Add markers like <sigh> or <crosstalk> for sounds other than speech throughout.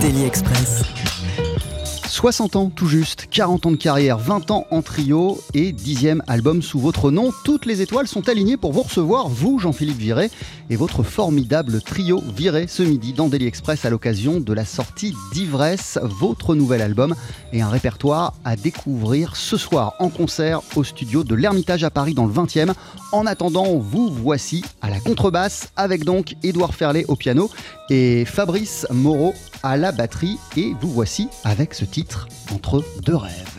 Daily Express. 60 ans tout juste, 40 ans de carrière, 20 ans en trio et 10e album sous votre nom. Toutes les étoiles sont alignées pour vous recevoir, vous Jean-Philippe Viré, et votre formidable trio Viré ce midi dans Daily Express à l'occasion de la sortie d'Ivresse, votre nouvel album et un répertoire à découvrir ce soir en concert au studio de l'Ermitage à Paris dans le 20e. En attendant, vous voici à la contrebasse avec donc Édouard Ferlet au piano et Fabrice Moreau à la batterie et vous voici avec ce titre Entre deux rêves.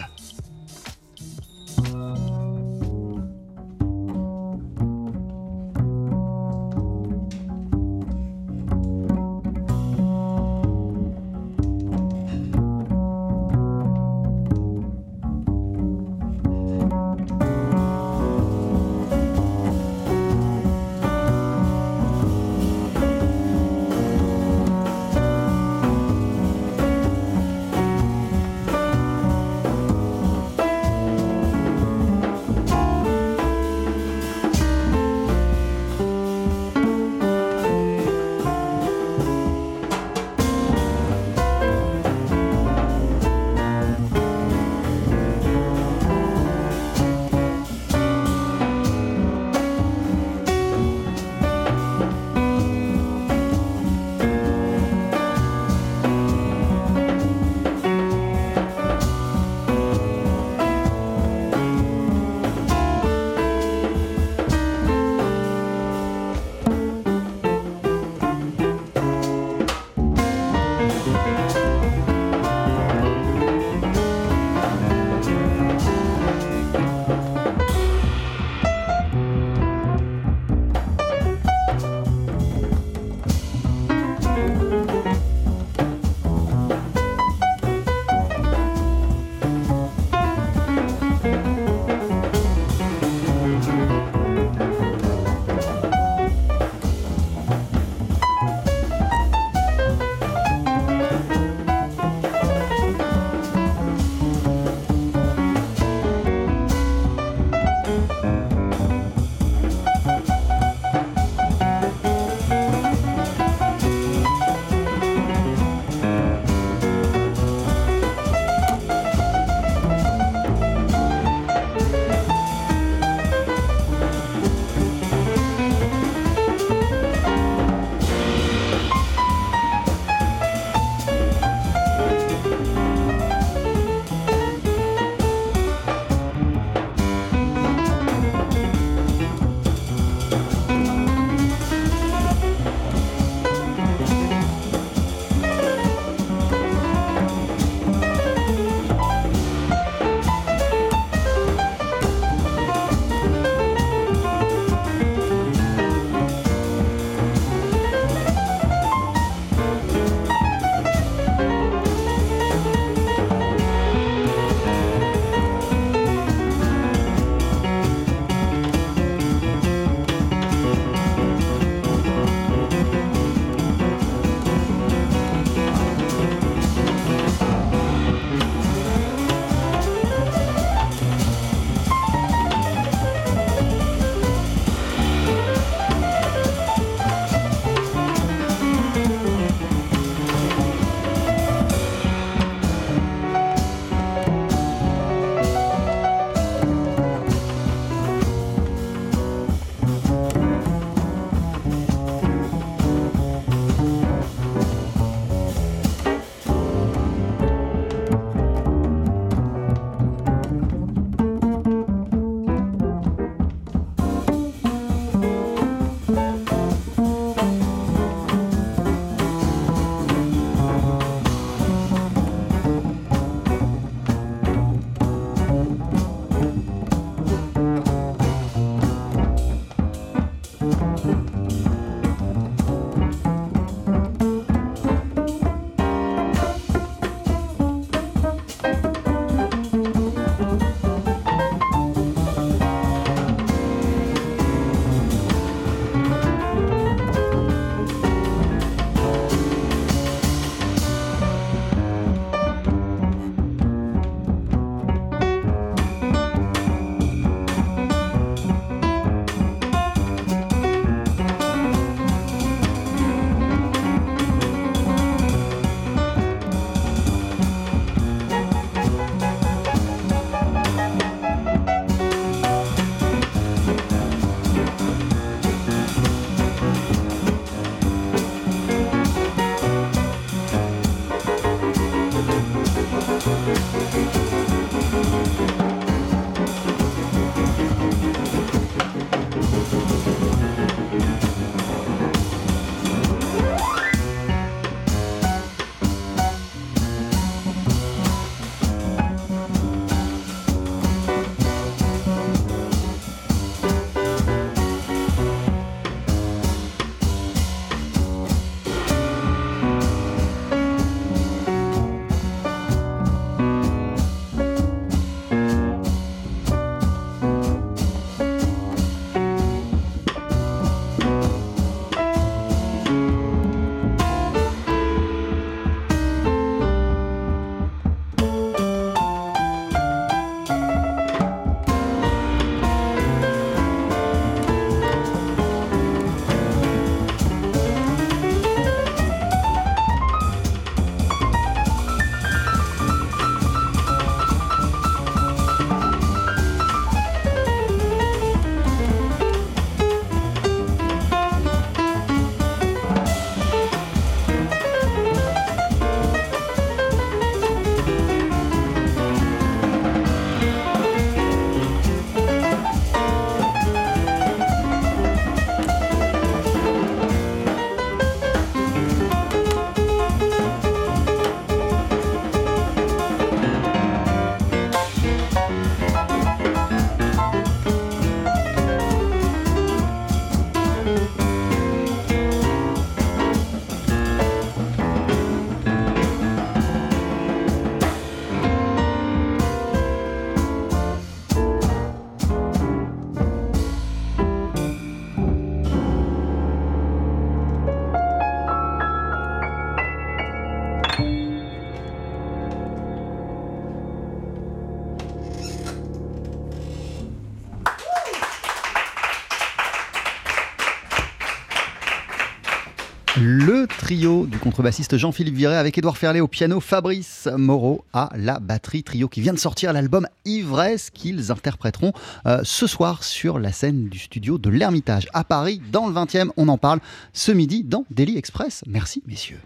Trio du contrebassiste Jean-Philippe Viré avec Édouard Ferlet au piano, Fabrice Moreau à la batterie. Trio qui vient de sortir l'album Ivresse qu'ils interpréteront euh, ce soir sur la scène du studio de l'Ermitage à Paris dans le 20e. On en parle ce midi dans Daily Express. Merci messieurs.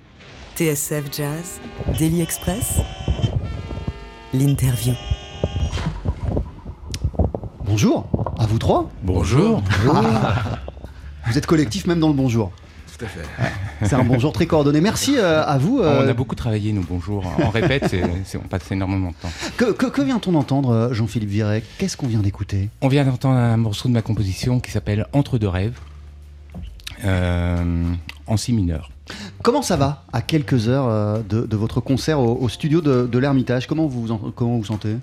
TSF Jazz, Daily Express, l'interview. Bonjour à vous trois. Bonjour. Vous êtes collectif même dans le bonjour. Tout à fait. C'est un bonjour très coordonné. Merci euh, à vous. euh, On a beaucoup travaillé, nous, bonjour. On répète, on passe énormément de temps. que que- que vient-on d'entendre, euh, Jean-Philippe Viré? Qu'est-ce qu'on vient d'écouter? On vient d'entendre un morceau de ma composition qui s'appelle Entre deux rêves, euh, en si mineur. Comment ça va à quelques heures euh, de, de votre concert au, au studio de, de l'Ermitage? Comment vous vous en- comment vous sentez?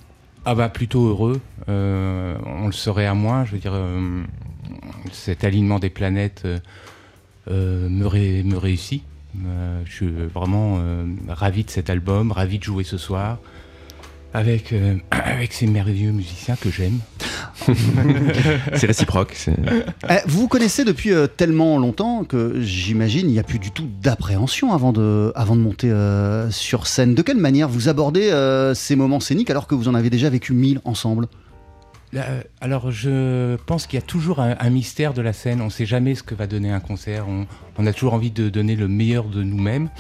Ah bah plutôt heureux. Euh, on le serait à moins. Je veux dire, euh, cet alignement des planètes euh, euh, me, ré- me réussit. Euh, je suis vraiment euh, ravi de cet album, ravi de jouer ce soir avec, euh, <clears throat> avec ces merveilleux musiciens que j'aime. <laughs> C'est réciproque. Eh, Vous vous connaissez depuis euh, tellement longtemps que j'imagine il n'y a plus du tout d'appréhension avant de, avant de monter euh, sur scène. De quelle manière vous abordez euh, ces moments scéniques alors que vous en avez déjà vécu mille ensemble? euh, alors, je pense qu'il y a toujours un, mystère de la scène. On ne sait jamais ce que va donner un concert. On, a toujours envie de donner le meilleur de nous-mêmes.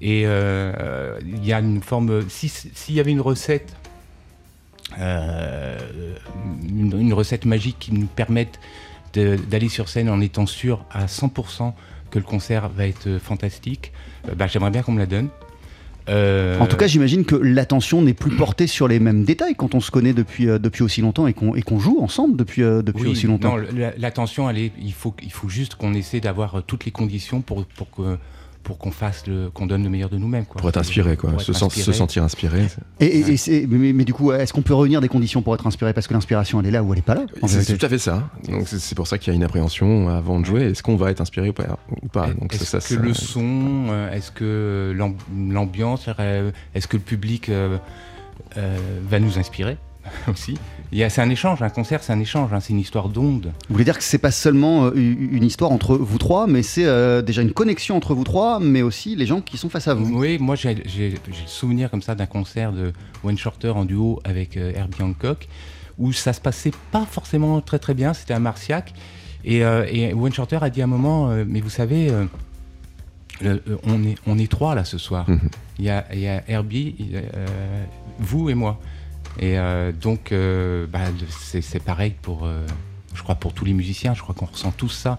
Et euh, il y a une forme. si- S'il y avait une recette, euh, une, recette magique qui nous permette d'aller sur scène en étant sûr à 100% que le concert va être fantastique, euh, bah, j'aimerais bien qu'on me la donne. Euh, En tout cas, j'imagine que l'attention n'est plus portée sur les mêmes détails quand on se connaît depuis, euh, depuis aussi longtemps et qu'on joue ensemble depuis, euh, depuis Oui, aussi longtemps. L'attention, il faut, il faut juste qu'on essaie d'avoir toutes les conditions pour, pour que pour qu'on fasse le, qu'on donne le meilleur de nous-mêmes. quoi. Pour être inspiré, quoi. Pour Se, être sentir inspiré. Et, et- et c'est- mais, mais du coup, est-ce qu'on peut revenir des conditions pour être inspiré Parce que l'inspiration, elle est là ou elle est pas là C'est tout à fait ça. Donc c'est c'est pour ça qu'il y a une appréhension avant de jouer. Est-ce qu'on va être inspiré ou pas, ou pas Donc Est-ce ça, ça, que ça- le son, euh, est-ce que l'am- l'ambiance, euh, est-ce que le public euh, euh, va nous inspirer <laughs> aussi? C'est un échange, un concert, c'est un échange, hein, c'est une histoire d'onde. Vous voulez dire que c'est pas seulement euh, une histoire entre vous trois, mais c'est euh, déjà une connexion entre vous trois, mais aussi les gens qui sont face à vous. Oui, moi j'ai le souvenir comme ça d'un concert de Wayne Shorter en duo avec euh, Herbie Hancock, où ça se passait pas forcément très très bien, c'était à Marciac. Et, euh, et Wayne Shorter a dit à un moment, mais vous savez, le- on, est, on est trois là ce soir. Mhm. Il y, a, il y a Herbie, il y a, vous et moi. Et euh, donc, euh, bah, c'est c'est pareil pour, euh, je crois, pour tous les musiciens. Je crois qu'on ressent tous ça,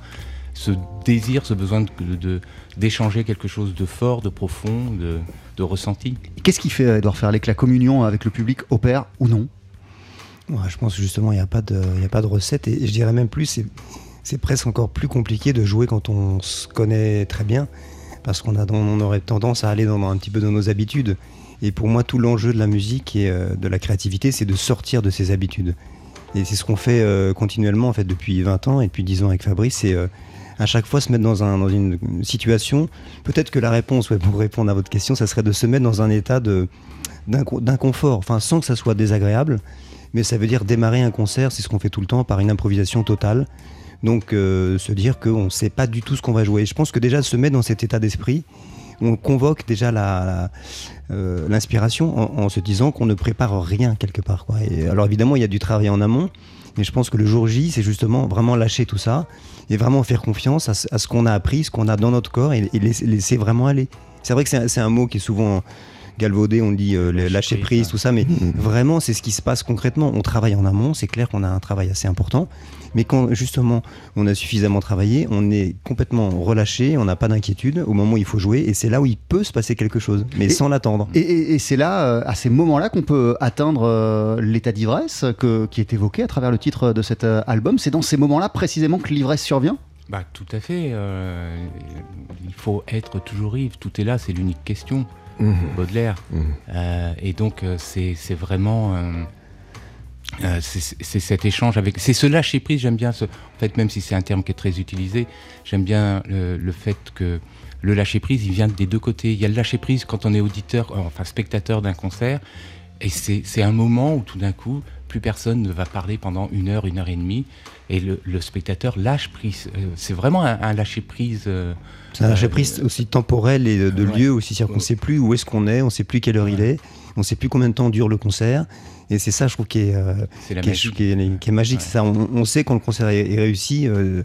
ce désir, ce besoin de- de- d'échanger quelque chose de fort, de profond, de, de ressenti. Qu'est-ce qui fait, Edouard Ferlet, que la communion avec le public opère ou non? Ouais, je pense justement, il n'y a, pas de- il y a pas de recette. Et je dirais même plus, c'est- c'est presque encore plus compliqué de jouer quand on se connaît très bien. Parce qu'on a, dans- on aurait tendance à aller dans, un petit peu dans nos habitudes. Et pour moi, tout l'enjeu de la musique et euh, de la créativité, c'est de sortir de ses habitudes. Et c'est ce qu'on fait euh, continuellement, en fait, depuis 20 ans et depuis 10 ans avec Fabrice. C'est euh, à chaque fois se mettre dans, un, dans une situation. Peut-être que la réponse, pour répondre à votre question, ça serait de se mettre dans un état d'inconfort, enfin, sans que ça soit désagréable mais ça veut dire démarrer un concert, c'est ce qu'on fait tout le temps, par une improvisation totale. Donc se dire qu'on ne sait pas du tout ce qu'on va jouer. Je pense que déjà se mettre dans cet état d'esprit, on convoque déjà la- euh, l'inspiration en, se disant qu'on ne prépare rien quelque part. Et alors évidemment, il y a du travail en amont, mais je pense que le jour J, c'est justement vraiment lâcher tout ça et vraiment faire confiance à ce, qu'on a appris, ce qu'on a dans notre corps et, et laisser, vraiment aller. C'est vrai que c'est un mot qui est souvent galvaudé, on dit euh, Lâcher lâcher prise, tout ça, mais <laughs> vraiment c'est ce qui se passe concrètement. On travaille en amont, c'est clair qu'on a un travail assez important, mais quand justement on a suffisamment travaillé, on est complètement relâché, on n'a pas d'inquiétude au moment où il faut jouer, et c'est là où il peut se passer quelque chose, mais Et- sans l'attendre. Et, et- et c'est là, euh, à ces moments-là, qu'on peut atteindre euh, l'état d'ivresse que- qui est évoqué à travers le titre de cet euh, album. C'est dans ces moments-là précisément que l'ivresse survient? Bah, tout à fait. euh, il faut être toujours ivre. Tout est là, c'est l'unique question. Mhm. Baudelaire. Mhm. Euh, et donc, euh, c'est vraiment. euh, c'est cet échange avec. C'est ce lâcher prise, j'aime bien. Ce, en fait, même si c'est un terme qui est très utilisé, j'aime bien le, le fait que le lâcher prise, il vient des deux côtés. Il y a le lâcher prise quand on est auditeur, enfin spectateur d'un concert, et c'est c'est un moment où tout d'un coup, plus personne ne va parler pendant une heure, une heure et demie, et le, le spectateur lâche prise. Euh, c'est vraiment un, un lâcher prise. euh, C'est un lâcher euh, prise aussi temporel et de, de ouais. lieu aussi. C'est-à-dire qu'on ne sait plus où est-ce qu'on est, on ne sait plus quelle heure il est, on ne sait plus combien de temps dure le concert. Et c'est ça, je trouve, qui est, euh, C'est la qui est- magie. qui est- qui est magique. Ouais. C'est ça. On, on sait quand le concert est, est réussi. euh,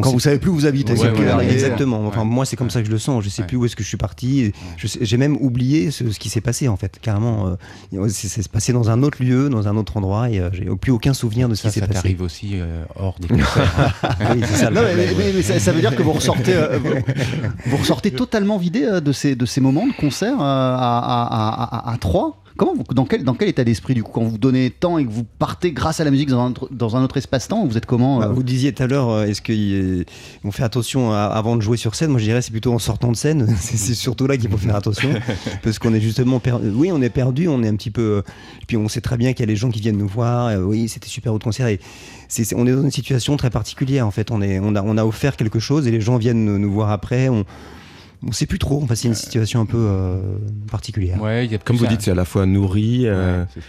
Quand vous savez plus où vous habitez, Ouais. Exactement. Enfin, Ouais. moi, c'est comme ça que je le sens. Je sais Ouais. plus où est-ce que je suis parti. Sais- J'ai même oublié ce, ce qui s'est passé, en fait. Carrément, euh, c'est passé dans un autre lieu, dans un autre endroit, et euh, j'ai plus aucun souvenir de ce Ça, qui s'est ça passé. t'arrive aussi euh, hors des concerts. <laughs> Oui, c'est ça le Non, mais, problème, mais- ça, ça veut dire que vous ressortez, euh, vous, vous ressortez totalement vidé euh, de ces, de ces moments de concert euh, à, à, à, à, à trois Comment vous- dans, quel, dans quel état d'esprit du coup quand vous donnez temps et que vous partez grâce à la musique dans un autre, dans un autre espace-temps vous êtes comment Bah, euh vous disiez tout à l'heure, euh, est-ce qu'on fait attention à- avant de jouer sur scène? Moi, je dirais c'est plutôt en sortant de scène. <laughs> c'est surtout là qu'il faut faire attention, <laughs> parce qu'on est justement perdu. Oui, on est perdu, on est un petit peu. euh, Puis on sait très bien qu'il y a les gens qui viennent nous voir. oui, c'était super au concert. Et on est dans une situation très particulière en fait. On est, on a, on a offert quelque chose et les gens viennent nous, nous voir après. On, on sait plus trop. Enfin, c'est une situation un peu euh, particulière. Ouais, il y a Comme vous dites, c'est à la fois nourri euh, Ouais,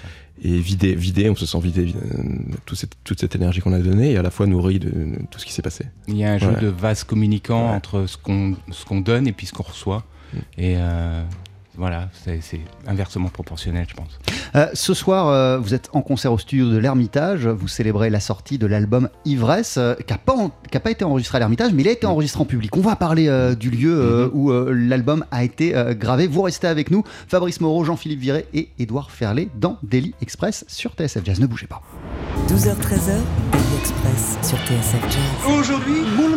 et vidé, vidé, on se sent vidé euh, de toute cette, toute cette énergie qu'on a donnée, et à la fois nourri de, de tout ce qui s'est passé. Il y a un jeu Ouais. de vase communicant Ouais. entre ce qu'on ce qu'on donne et puis ce qu'on reçoit. Mm. Et euh, voilà, c'est inversement proportionnel, je pense. Euh, ce soir, euh, vous êtes en concert au studio de l'Ermitage. Vous célébrez la sortie de l'album Ivresse, euh, qui n'a pas, en- été enregistré à l'Ermitage, mais il a été enregistré en public. On va parler euh, du lieu euh, où euh, l'album a été euh, gravé. Vous restez avec nous, Fabrice Moreau, Jean-Philippe Viré et Édouard Ferlet dans Daily Express sur TSF Jazz. Ne bougez pas. 12h-13h, Daily Express sur TSF Jazz. Aujourd'hui, moule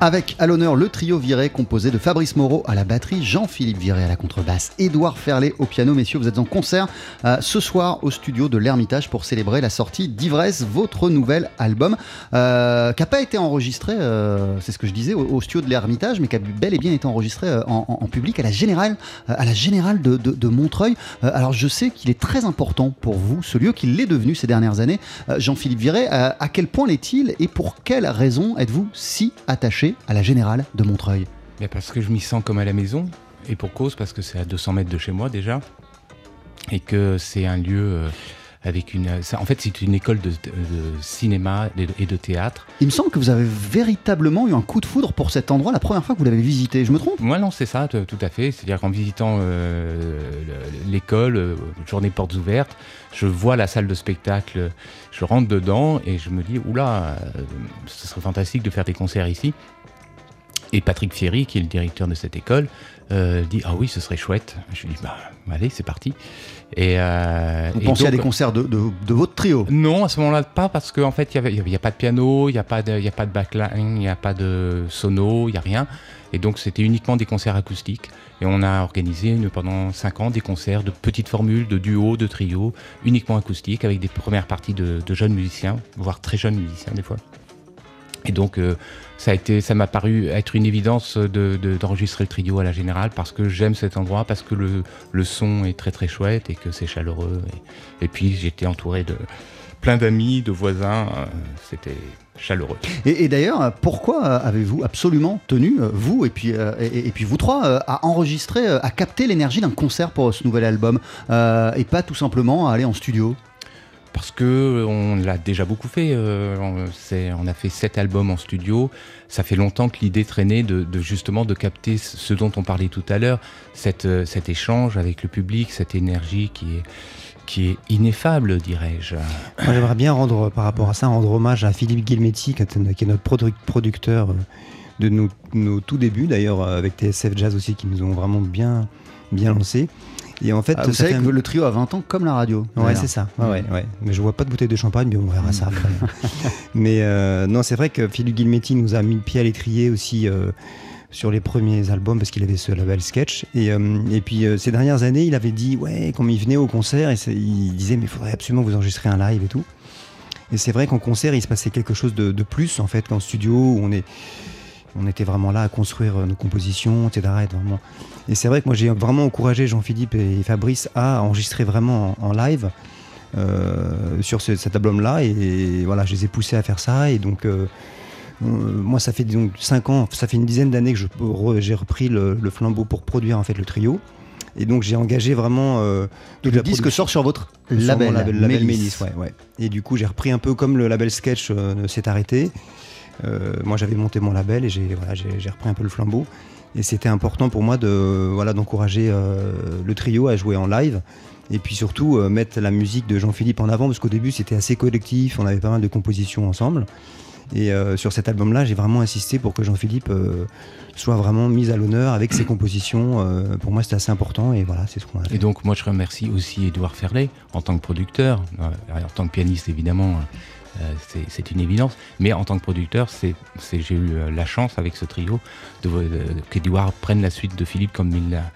Avec à l'honneur le trio viré composé de Fabrice Moreau à la batterie, Jean-Philippe Viré à la contrebasse, Édouard Ferlet au piano. Messieurs, vous êtes en concert euh, ce soir au studio de l'Ermitage pour célébrer la sortie d'Ivresse, votre nouvel album, euh, qui n'a pas été enregistré, euh, c'est ce que je disais, au, studio de l'Ermitage, mais qui a bel et bien été enregistré en, public à la Générale, à la Générale de, Montreuil. Alors je sais qu'il est très important pour vous, ce lieu, qu'il l'est devenu ces dernières années. Jean-Philippe Viré, à quel point l'est-il et pour quelle raison êtes-vous si attaché à la Générale de Montreuil Mais parce que je m'y sens comme à la maison, et pour cause, parce que c'est à 200 mètres de chez moi déjà, et que c'est un lieu euh, avec une... ça- en fait, c'est une école de, de cinéma et de- théâtre. Il me semble que vous avez véritablement eu un coup de foudre pour cet endroit la première fois que vous l'avez visité. Je me trompe? Moi, non, c'est ça, tout à fait. C'est-à-dire qu'en visitant euh, le- l'école, euh, journée portes ouvertes, je vois la salle de spectacle, je rentre dedans et je me dis, oula, ce serait fantastique de faire des concerts ici. Et Patrick Fieri, qui est le directeur de cette école, euh, dit, ah oui, ce serait chouette. Je lui dis, bah, allez, c'est parti. Et, euh, Vous pensiez à des concerts de, de- de votre trio? Non, à ce moment-là, pas parce qu'en fait, il n'y a pas de piano, il n'y a, pas de- y a pas de backline, il n'y a pas de sono, il n'y a rien. Et donc, c'était uniquement des concerts acoustiques. Et on a organisé une- pendant 5 ans des concerts de petites formules, de duos, de trios, uniquement acoustiques, avec des premières parties de, de jeunes musiciens, voire très jeunes musiciens des fois. Et donc, euh, ça a été, ça m'a paru être une évidence de- de- d'enregistrer le trio à la générale parce que j'aime cet endroit, parce que le, le son est très très chouette et que c'est chaleureux. Et, et puis, j'étais entouré de plein d'amis, de voisins. euh, C'était chaleureux. Et, d'ailleurs, pourquoi euh, avez-vous absolument tenu, euh, vous et puis, et, puis vous trois, à enregistrer, à capter l'énergie d'un concert pour ce nouvel album et pas tout simplement à aller en studio? Parce que on l'a déjà beaucoup fait. euh, on, a fait sept albums en studio. Ça fait longtemps que l'idée traînait de, justement de capter ce dont on parlait tout à l'heure, euh, cet échange avec le public, cette énergie qui est, ineffable, dirais-je. J'aimerais bien rendre, par rapport à ça, rendre hommage à Philippe Guilmetti, qui est, notre produ- producteur euh, de nos, nos tout débuts, d'ailleurs, euh, avec TSF Jazz aussi, qui nous ont vraiment bien, bien lancé. Et en fait, Ah, Vous savez fait que le trio a 20 ans comme la radio. Ouais, c'est ça. Ouais, ouais, ouais. Mais je vois pas de bouteille de champagne, mais on verra ça après. <laughs> <laughs> mais euh, non, c'est vrai que Philippe Guilmetti nous a mis le pied à l'étrier aussi euh, sur les premiers albums parce qu'il avait ce label Sketch. Et, euh, et puis ces dernières années, il avait dit, ouais, quand il venait au concert, et il disait, mais il faudrait absolument vous enregistrez un live et tout. Et c'est vrai qu'en concert, il se passait quelque chose de, de plus en fait qu'en studio où on est. On était vraiment là à construire euh, nos compositions, etc. Et, vraiment... et c'est vrai que moi j'ai vraiment encouragé Jean-Philippe et Fabrice à enregistrer vraiment en, en live euh, sur ce- cet album-là. Et, voilà, je les ai poussés à faire ça. Et donc, euh, moi, ça fait donc 5 ans, ça fait une dizaine d'années que re- j'ai repris le, le flambeau pour produire en fait le trio. Et donc j'ai engagé vraiment euh, toute le la disque sort sur votre sur label, label, label Mélis. Mélis, ouais, ouais. Et du coup, j'ai repris un peu comme le label Sketch euh, s'est arrêté. Euh, moi, j'avais monté mon label et j'ai voilà, repris un peu le flambeau. Et c'était important pour moi de voilà d'encourager euh, le trio à jouer en live. Et puis surtout euh, mettre la musique de Jean-Philippe en avant parce qu'au début c'était assez collectif, on avait pas mal de compositions ensemble. Et euh, sur cet album-là, j'ai vraiment insisté pour que Jean-Philippe euh, soit vraiment mis à l'honneur avec ses compositions. Pour moi, c'était assez important et voilà, c'est ce qu'on a fait. Et donc, moi, je remercie aussi Édouard Ferlet en tant que producteur, en tant que pianiste, évidemment. Euh, c'est- une évidence, mais en tant que producteur, j'ai eu euh, la chance avec ce trio de, qu'Edouard prenne la suite de Philippe comme il l'a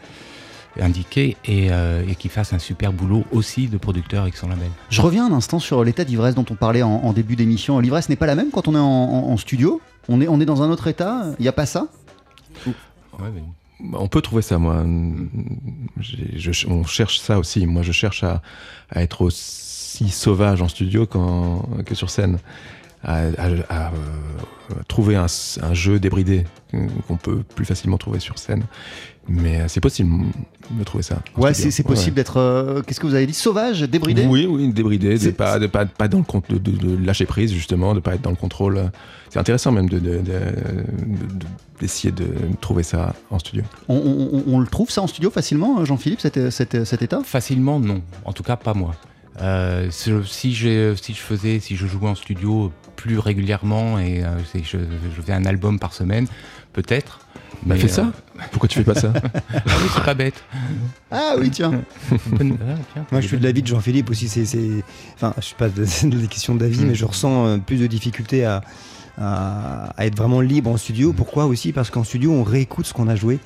indiqué et, euh, et qu'il fasse un super boulot aussi de producteur avec son label. Je reviens un instant sur l'état d'ivresse dont on parlait en, en début d'émission. L'ivresse n'est pas la même quand on est en, en- en studio? On est, on est dans un autre état? Il n'y a pas ça? Bah, On peut trouver ça, moi. On cherche ça aussi. Moi, je cherche à, être aussi sauvage en studio que sur scène. À, à- à, euh, trouver un, jeu débridé qu'on peut plus facilement trouver sur scène. Mais euh, c'est possible de trouver ça. Ouais, c'est c'est possible d'être. euh, Qu'est-ce que vous avez dit? Sauvage Débridé? Oui, oui, débridé, de C'est- pas, de pas, pas dans le compte, de, de- de lâcher prise justement, de pas être dans le contrôle. C'est intéressant même de, de- de- de- d'essayer de, trouver ça en studio. on, on- on- on le trouve ça en studio facilement, Jean-Philippe, cet, cet- cet état? Facilement, non. En tout cas, pas moi. Euh, si, je faisais, si je jouais en studio plus régulièrement et euh, si je, je faisais un album par semaine, peut-être. Bah Mais, fais ça. euh, Pourquoi tu fais pas ça ah <laughs> oui, c'est pas bête. Ah oui, tiens. Bonne- ah, tiens, Moi, je suis de l'avis de Jean-Philippe aussi. C'est, c'est- enfin, je suis pas de, <laughs> des questions d'avis, Mm. mais je ressens euh, plus de difficulté à, à, à être vraiment libre en Mm. studio. Pourquoi aussi? Parce qu'en studio, on réécoute ce qu'on a joué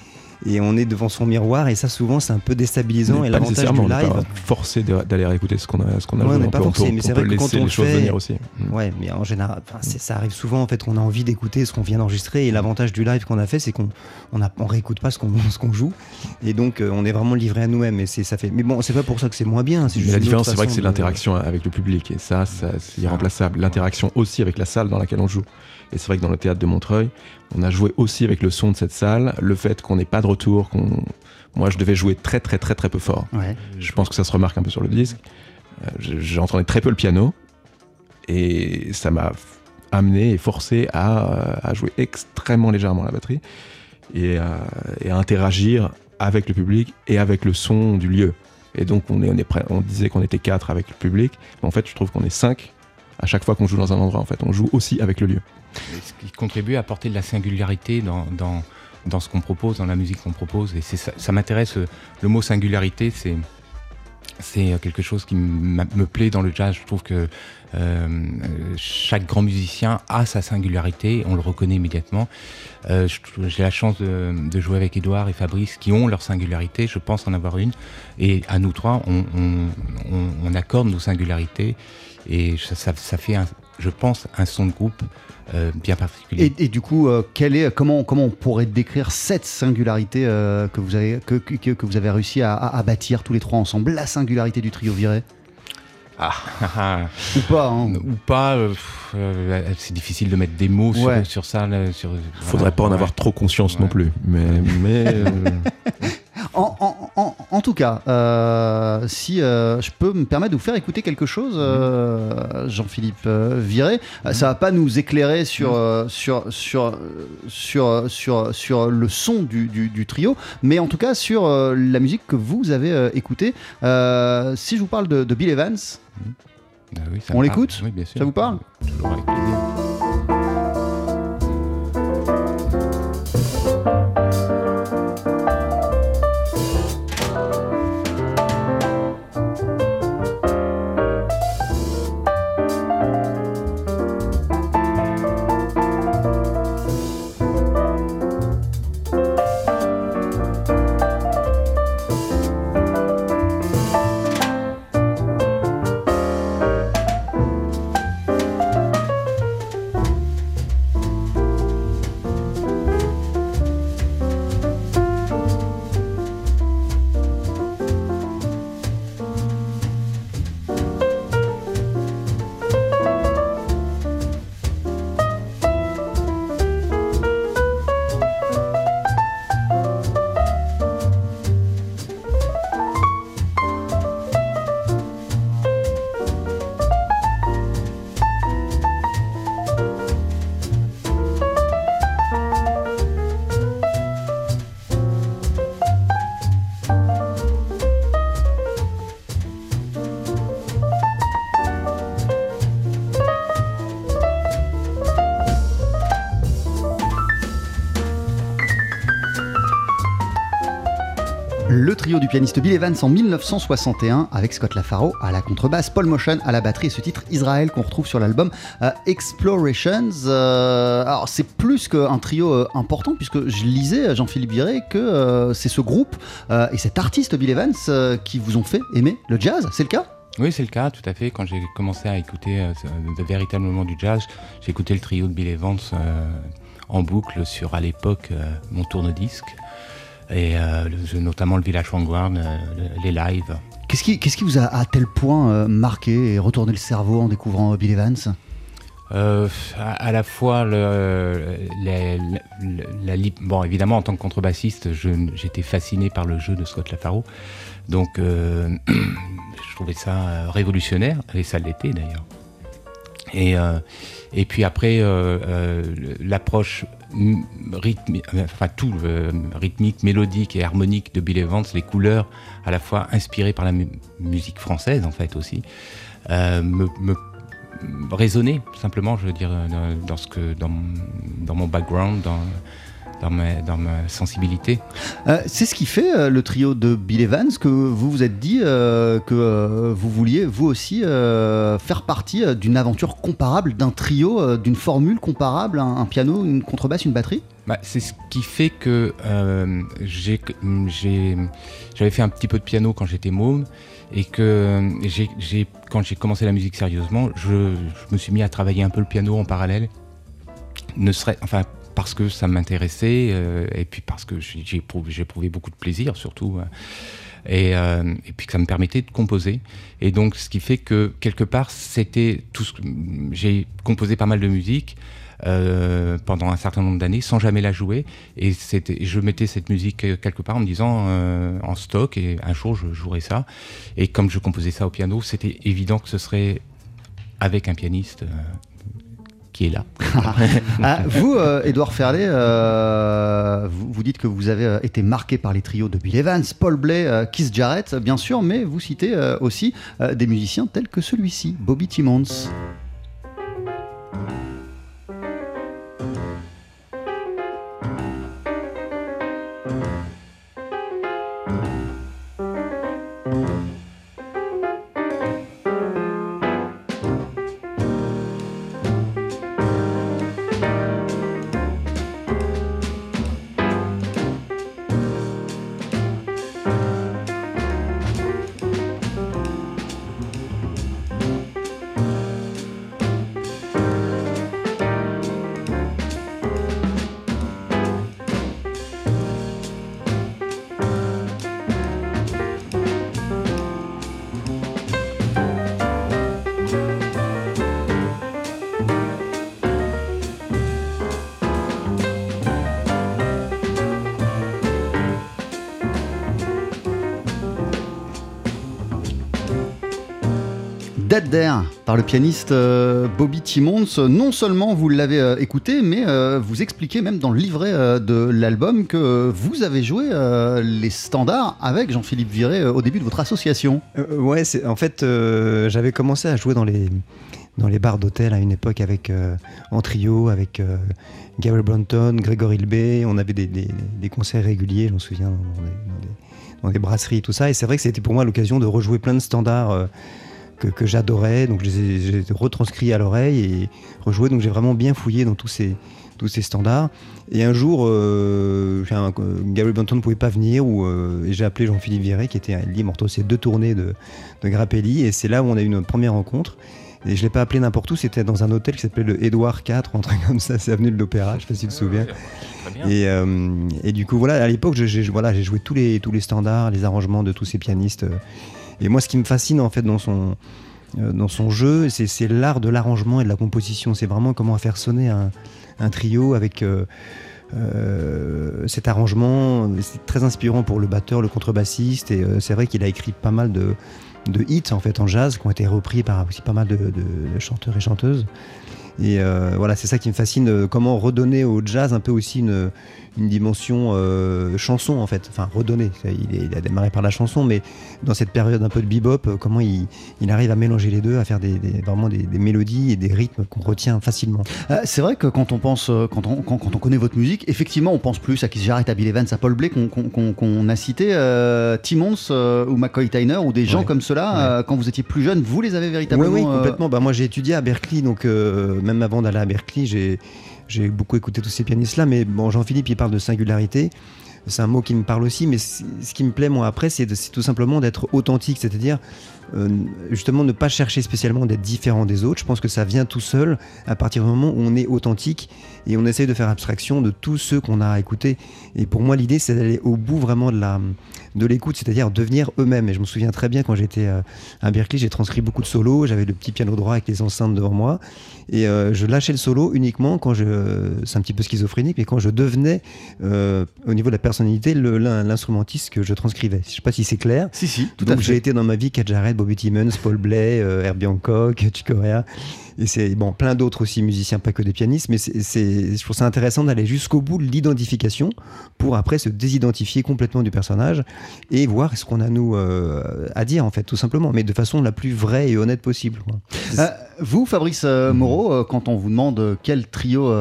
et on est devant son miroir, et ça, souvent, c'est un peu déstabilisant. Et l'avantage du on live, pas forcé d'aller réécouter ce qu'on a, ce qu'on a Ouais, on n'est On pas on forcé, mais c'est on vrai que quand on les le choses fait- venir aussi. Mm. Ouais, mais en général, ça arrive souvent. En fait, on a envie d'écouter ce qu'on vient d'enregistrer. Et l'avantage du live qu'on a fait, c'est qu'on on, on réécoute pas ce qu'on <laughs> ce qu'on joue. Et donc, euh, on est vraiment livré à nous-mêmes. Et c'est ça fait. Mais bon, c'est pas pour ça que c'est moins bien. Mais juste la différence, c'est vrai que c'est de- l'interaction avec le public. Et ça, ça c'est irremplaçable. L'interaction aussi avec la salle dans laquelle on joue. Et c'est vrai que dans le théâtre de Montreuil, on a joué aussi avec le son de cette salle, le fait qu'on n'ait pas de retour, qu'on. Moi, je devais jouer très, très, très, très peu fort. Ouais. Je pense que ça se remarque un peu sur le disque. Euh, je- J'entendais très peu le piano. Et ça m'a amené et forcé à, euh, à jouer extrêmement légèrement la batterie et à, et à interagir avec le public et avec le son du lieu. Et donc, on, est, on, est prêt, on disait qu'on était quatre avec le public. Mais en fait, je trouve qu'on est cinq à chaque fois qu'on joue dans un endroit. En fait, on joue aussi avec le lieu. Ce qui contribue à apporter de la singularité dans, dans, dans ce qu'on propose, dans la musique qu'on propose. Et ça, ça m'intéresse. euh, Le mot singularité, c'est c'est quelque chose qui me plaît dans le jazz. Je trouve que euh, euh, chaque grand musicien a sa singularité, on le reconnaît immédiatement. Euh, J'ai la chance de, jouer avec Edouard et Fabrice qui ont leur singularité, je pense en avoir une. Et à nous trois, on, on- on- accorde nos singularités et ça- ça fait, un- je pense, un son de groupe euh, bien particulier. Et, et du coup, euh, quelle est, comment, comment on pourrait décrire cette singularité euh, que, vous avez, que, que, que vous avez réussi à, à- à bâtir tous les trois ensemble La singularité du trio viré? Ah, Ou pas hein ou pas, euh, euh, c'est difficile de mettre des mots sur, Ouais. sur ça. là, sur, Faudrait voilà, pas en ouais. avoir trop conscience Ouais. non plus. Mais, mais euh, <laughs> En, en- en- en tout cas, euh, si euh, je peux me permettre de vous faire écouter quelque chose, euh, Jean-Philippe Viré, euh, ça va pas nous éclairer sur, euh, sur, sur, sur, sur, sur le son du, du- du trio, mais en tout cas sur la musique que vous avez écoutée. Si je vous parle de, de Bill Evans, Ah oui, ça On l'écoute? Oui. Ça vous parle? Toujours avec plaisir. Du pianiste Bill Evans en 1961 avec Scott LaFaro à la contrebasse, Paul Motion à la batterie et ce titre Israël qu'on retrouve sur l'album euh, Explorations. Euh, alors c'est plus qu'un trio euh, important puisque je lisais Jean-Philippe Viré que c'est ce groupe et cet artiste Bill Evans qui vous ont fait aimer le jazz, c'est le cas? Oui, c'est le cas, tout à fait. Quand j'ai commencé à écouter véritablement du jazz, j'ai écouté le trio de Bill Evans en boucle sur, à l'époque, mon tourne-disque. Et euh, le- notamment le Village Vanguard, euh, le- les lives. Qu'est-ce qui, qu'est-ce qui vous a à tel point euh, marqué et retourné le cerveau en découvrant Bill Evans? Euh, à, à la fois le, la, la- la li- bon évidemment en tant que contrebassiste j'étais fasciné par le jeu de Scott Lafaro. Donc euh, <clears throat> je trouvais ça révolutionnaire et ça l'était d'ailleurs. Et euh, et puis après l'approche rythmi- enfin tout euh, rythmique mélodique et harmonique de Bill Evans les couleurs à la fois inspirées par la mu- musique française en fait aussi euh, me, me simplement, je veux dire, euh, dans, dans mon- dans mon background, dans ma, dans ma sensibilité. Euh, c'est ce qui fait euh, le trio de Bill Evans que vous vous êtes dit euh, que vous vouliez vous aussi faire partie d'une aventure comparable, d'un trio, d'une formule comparable, un, un piano, une contrebasse, une batterie? Bah, c'est ce qui fait que j'ai, j'ai- j'avais fait un petit peu de piano quand j'étais môme et que j'ai, j'ai- quand j'ai commencé la musique sérieusement, je, je me suis mis à travailler un peu le piano en parallèle, ne serait, enfin parce que ça m'intéressait euh, et puis parce que j'ai, éprouvé, beaucoup de plaisir surtout. euh, et, euh, et puis que ça me permettait de composer. Et donc, ce qui fait que quelque part, c'était tout ce que j'ai composé pas mal de musique pendant un certain nombre d'années sans jamais la jouer. Et c'était, je mettais cette musique quelque part en me disant en stock et un jour je jouerai ça. Et comme je composais ça au piano, c'était évident que ce serait avec un pianiste est là. <laughs> Ah, vous, euh, Ferlet, euh, vous, dites que vous avez euh, été marqué par les trios de Bill Evans, Paul Bley, euh, Keith Jarrett, bien sûr, mais vous citez aussi des musiciens tels que celui-ci, Bobby Timmons. Le pianiste euh, Bobby Timmons. Non seulement vous l'avez euh, écouté, mais euh, vous expliquez même dans le livret de l'album que vous avez joué les standards avec Jean-Philippe Viré au début de votre association. Euh, ouais, en fait, j'avais commencé à jouer dans les dans les bars d'hôtel à une époque avec en trio avec Gary Brunton, Grégory Ilbé. On avait des, concerts réguliers, je me souviens, dans des, dans dans brasseries tout ça. Et c'est vrai que c'était pour moi l'occasion de rejouer plein de standards. Euh, que, que j'adorais, donc je les ai, j'ai retranscrits à l'oreille et rejoué, donc j'ai vraiment bien fouillé dans tous ces, tous ces standards. Et un jour, euh, un- euh, Gary Bunton ne pouvait pas venir, ou, euh, et j'ai appelé Jean-Philippe Viré, qui était libre entre ces deux tournées de, de Grappelli, et c'est là où on a eu notre première rencontre. Et je l'ai pas appelé n'importe où, c'était dans un hôtel qui s'appelait le Édouard IV, un truc comme ça, c'est avenue de l'Opéra, je sais pas si tu te souviens. Et, euh, et du coup, voilà, à l'époque, j'ai voilà, joué tous les, tous les standards, les arrangements de tous ces pianistes. Et moi, ce qui me fascine en fait dans son, euh, dans son jeu, c'est l'art de l'arrangement et de la composition. C'est vraiment comment faire sonner un, trio avec euh, euh, cet arrangement. C'est très inspirant pour le batteur, le contrebassiste. Et c'est vrai qu'il a écrit pas mal de, de hits en fait en jazz qui ont été repris par aussi pas mal de, de- chanteurs et chanteuses. Et voilà, c'est ça qui me fascine, comment redonner au jazz un peu aussi une, une dimension euh, chanson en fait. Enfin, redonner, Ça, il, a démarré par la chanson, mais dans cette période un peu de bebop, euh, comment il, il arrive à mélanger les deux, à faire des, des- vraiment des, des mélodies et des rythmes qu'on retient facilement. Euh, c'est vrai que quand on pense, quand on, quand, quand on connaît votre musique, effectivement, on pense plus à Keith Jarrett, à Bill Evans, à Paul Bley qu'on a cité, euh, Timmons ou McCoy Tyner ou des gens Ouais. comme cela. quand vous étiez plus jeune, vous les avez véritablement. oui, complètement. Bah, moi, j'ai étudié à Berkeley, donc même avant d'aller à Berkeley, j'ai j'ai beaucoup écouté tous ces pianistes-là. Mais bon, Jean-Philippe, il parle de singularité. C'est un mot qui me parle aussi, mais ce qui me plaît, moi, après, c'est tout simplement d'être authentique, c'est-à-dire euh, justement ne pas chercher spécialement d'être différent des autres. Je pense que ça vient tout seul à partir du moment où on est authentique et on essaye de faire abstraction de tous ceux qu'on a écoutés. Et pour moi, l'idée, c'est d'aller au bout vraiment de la de l'écoute, c'est-à-dire devenir eux-mêmes. Et je me souviens très bien quand j'étais euh, à Berkeley, j'ai transcrit beaucoup de solos, j'avais le petit piano droit avec les enceintes devant moi, et euh, je lâchais le solo uniquement quand je, c'est un petit peu schizophrénique, mais quand je devenais, euh, au niveau de la personnalité, l'instrumentiste que je transcrivais. Je sais pas si c'est clair. Si, si, tout Donc à fait. j'ai été dans ma vie Cat Jarrett, Bobby Timmons, Paul Bley, euh, Herbie Hancock, et c'est bon plein d'autres aussi musiciens, pas que des pianistes, mais c'est, je trouve ça intéressant d'aller jusqu'au bout de l'identification pour après se désidentifier complètement du personnage et voir ce qu'on a nous euh, à dire en fait, tout simplement, mais de façon la plus vraie et honnête possible. Euh, Vous, Fabrice euh, Moreau, quand on vous demande quel trio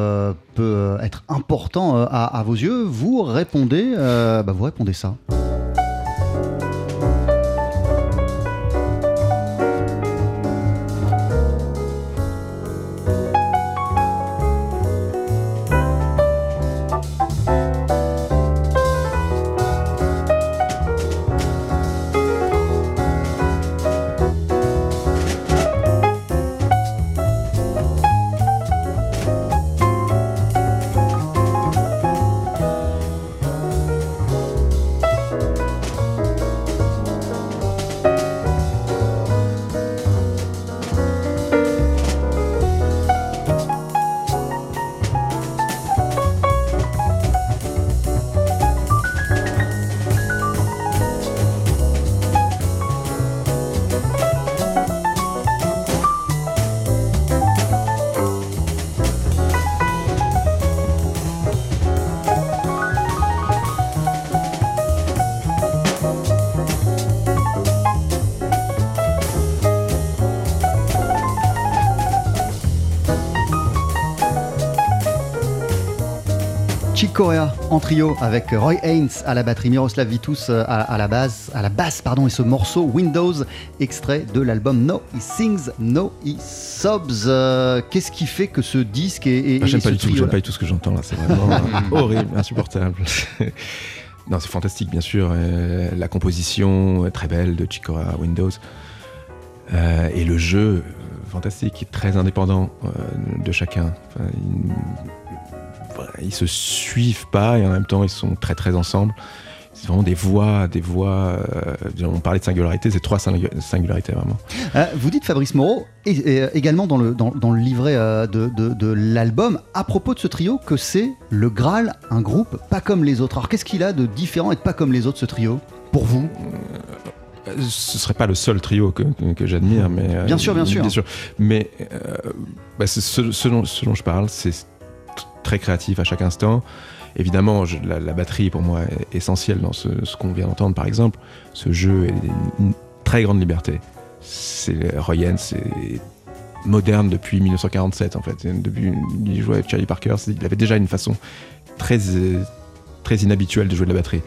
peut être important à, vos yeux, vous répondez, bah, vous répondez ça. Trio avec Roy Haynes à la batterie, Miroslav Vitus euh, à, à la basse, à la basse pardon, et ce morceau Windows, extrait de l'album No He Sings, No He Sobs. Euh, Qu'est-ce qui fait que ce disque est, Ah, j'aime pas du tout, trio-là j'aime pas du tout ce que j'entends là, c'est vraiment <laughs> horrible, insupportable. <laughs> non, c'est fantastique bien sûr, euh, la composition est très belle de Chikora Windows Euh, et le jeu fantastique, très indépendant de chacun. Enfin, ils se suivent pas et en même temps ils sont très très ensemble. C'est vraiment des voix, des voix. euh, on parlait de singularité, c'est trois singu- singularités vraiment. Euh, vous dites Fabrice Moreau, et, et, euh, également dans le, dans, dans le livret euh, de, de- de l'album, à propos de ce trio, que c'est le Graal, un groupe pas comme les autres. Alors qu'est-ce qu'il a de différent et de pas comme les autres ce trio Pour vous? Ce serait pas le seul trio que, que- que j'admire, mais euh, Bien sûr, bien sûr. Mais bah, ce, ce dont, ce dont je parle, c'est très créatif à chaque instant. Évidemment, la, batterie pour moi est essentielle dans ce, qu'on vient d'entendre, par exemple. Ce jeu est une, très grande liberté. C'est Royen, c'est moderne depuis 1947 en fait. Depuis il jouait avec Charlie Parker, il avait déjà une façon très très inhabituelle de jouer de la batterie.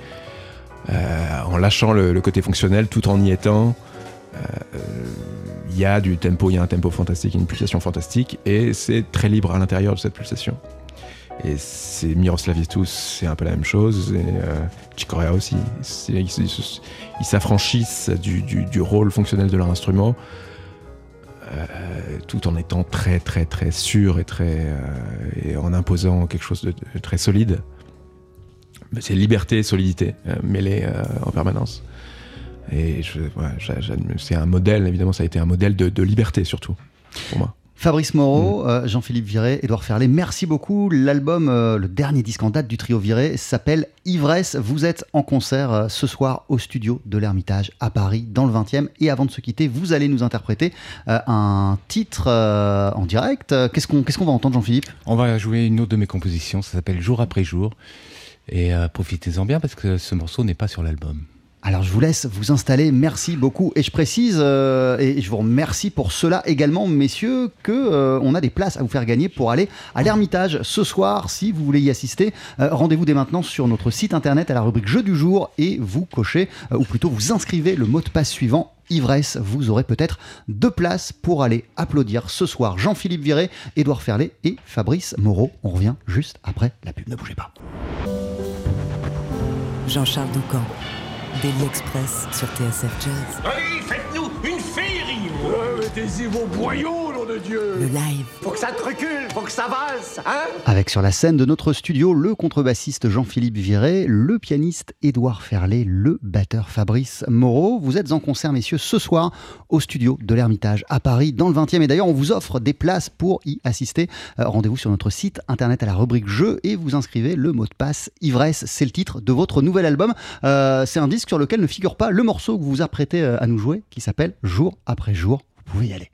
Euh, en lâchant le, le côté fonctionnel tout en y étant. euh, Il y a du tempo, il y a un tempo fantastique, une pulsation fantastique, et c'est très libre à l'intérieur de cette pulsation. Et c'est Miroslav Vitus, c'est un peu la même chose, et euh, Chicorea aussi. Ils ils se- ils s'affranchissent du, du- du rôle fonctionnel de leur instrument, euh, tout en étant très très très sûr et, très, euh, et en imposant quelque chose de, très solide. C'est liberté et solidité euh, mêlées euh, en permanence. Et ouais, c'est un modèle, évidemment, ça a été un modèle de, de liberté surtout, pour moi. Fabrice Moreau, euh, Jean-Philippe Viré, Édouard Ferlet, merci beaucoup. L'album, euh, le dernier disque en date du trio Viré, s'appelle Ivresse. Vous êtes en concert euh, ce soir au studio de l'Ermitage à Paris, dans le 20e. Et avant de se quitter, vous allez nous interpréter un titre en direct. Qu'est-ce qu'on qu'est-ce qu'on va entendre, Jean-Philippe? On va jouer une autre de mes compositions, ça s'appelle Jour après jour. Et profitez-en bien parce que ce morceau n'est pas sur l'album. Alors je vous laisse vous installer, merci beaucoup. Et je précise, euh, et je vous remercie pour cela également, messieurs, que euh, on a des places à vous faire gagner pour aller à l'Ermitage ce soir. Si vous voulez y assister, euh, rendez-vous dès maintenant sur notre site internet à la rubrique Jeux du jour et vous cochez, euh, ou plutôt vous inscrivez le mot de passe suivant. Ivresse, vous aurez peut-être deux places pour aller applaudir ce soir Jean-Philippe Viré, Édouard Ferlet et Fabrice Moreau. On revient juste après la pub, ne bougez pas. Jean-Charles Doucan, Daily Express sur TSF Jazz. Allez, faites-nous une féerie Mettez-y vos boyaux, nom de Dieu Le live. Faut que ça te recule, faut que ça valse, hein? Avec sur la scène de notre studio le contrebassiste Jean-Philippe Viré, le pianiste Édouard Ferlet, le batteur Fabrice Moreau. Vous êtes en concert, messieurs, ce soir au studio de l'Ermitage à Paris, dans le 20e. Et d'ailleurs, on vous offre des places pour y assister. Euh, Rendez-vous sur notre site internet à la rubrique Jeux et vous inscrivez le mot de passe Ivresse. C'est le titre de votre nouvel album. Euh, C'est un disque sur lequel ne figure pas le morceau que vous vous apprêtez euh, à nous jouer, qui s'appelle Jour après jour. Vous pouvez y aller.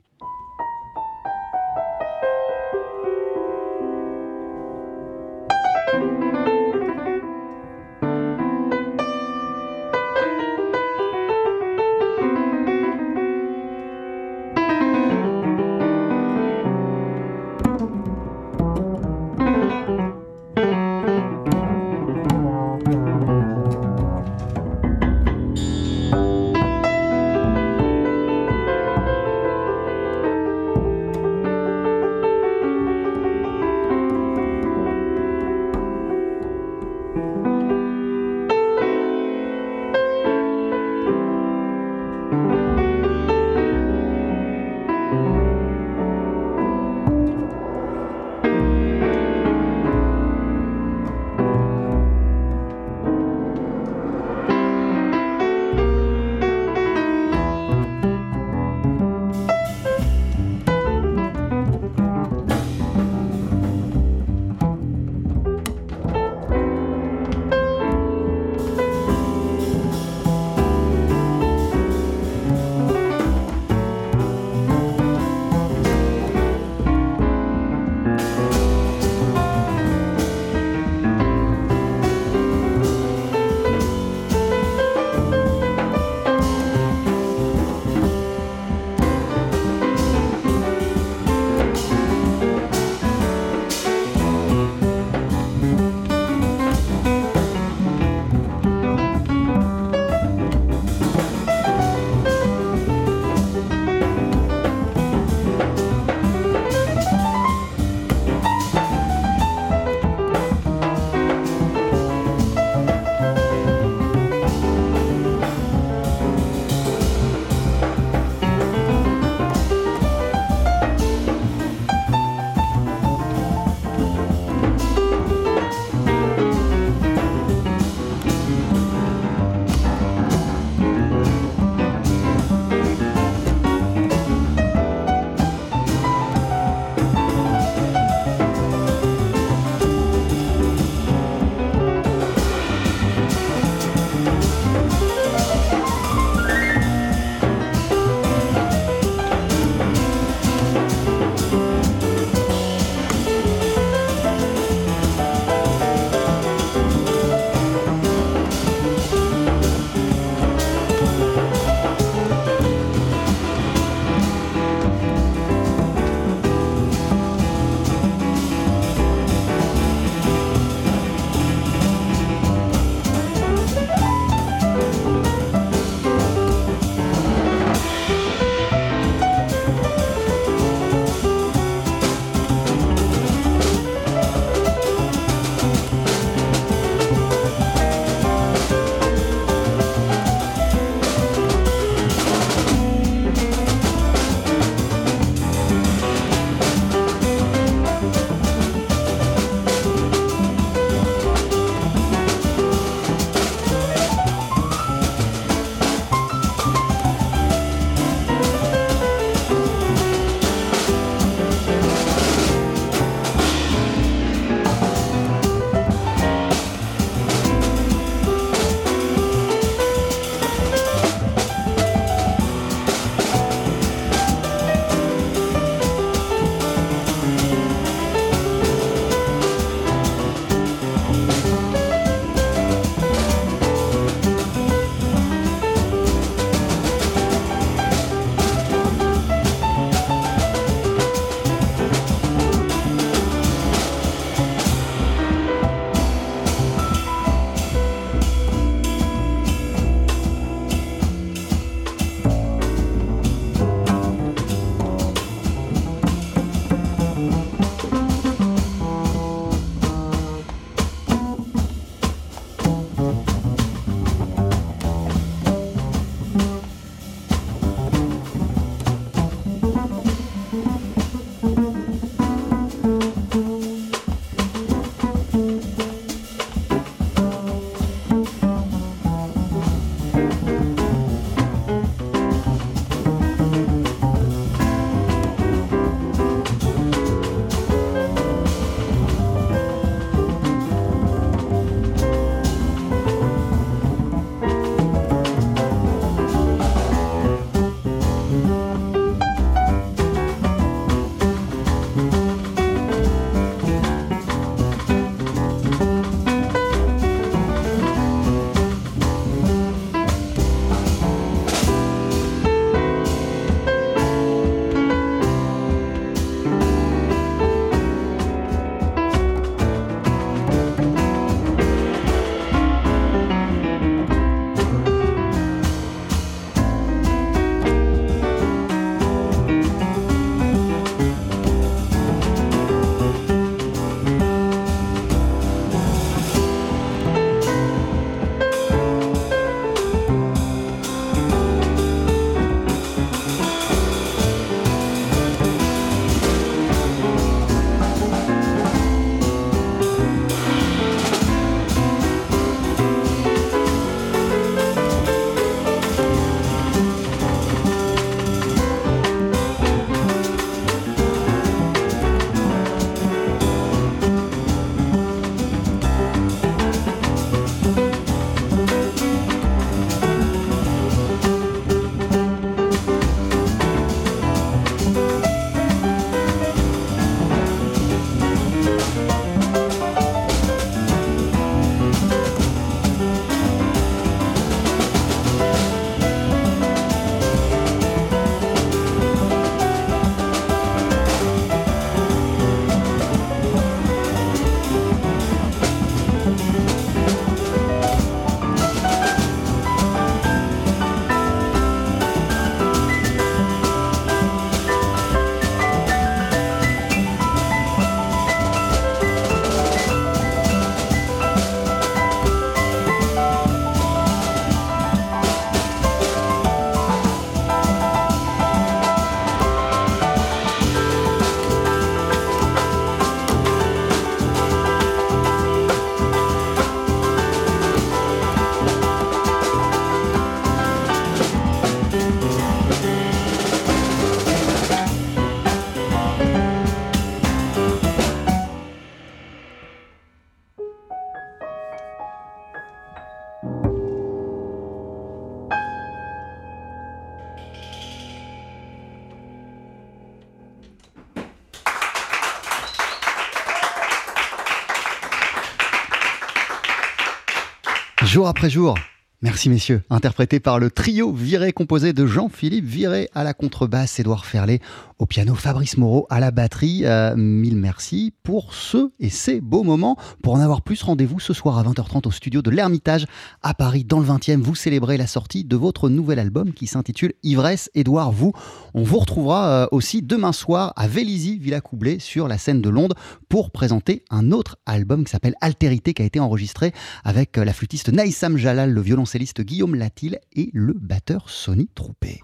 Jour après jour. Merci messieurs, interprété par le trio Viré composé de Jean-Philippe Viré à la contrebasse, Édouard Ferlet au piano, Fabrice Moreau à la batterie. Euh, mille merci pour ce et ces beaux moments. Pour en avoir plus, rendez-vous ce soir à 20h30 au studio de l'Ermitage à Paris dans le 20e. Vous célébrez la sortie de votre nouvel album qui s'intitule Ivresse. Édouard, vous, on vous retrouvera euh, aussi demain soir à Vélizy, Villa Coublé, sur la scène de Londres pour présenter un autre album qui s'appelle Altérité qui a été enregistré avec euh, la flûtiste Naïsam Jalal, le violoncelliste Guillaume Latil et le batteur Sonny Troupé.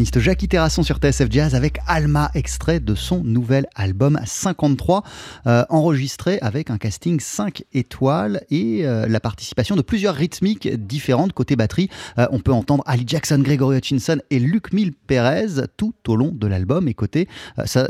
Jackie Terrasson sur TSF Jazz avec Alma, extrait de son nouvel album 53, euh, enregistré avec un casting 5 étoiles et euh, la participation de plusieurs rythmiques différentes côté batterie. Euh, on peut entendre Ali Jackson, Gregory Hutchinson et Luc Mille Pérez tout au long de l'album et côté,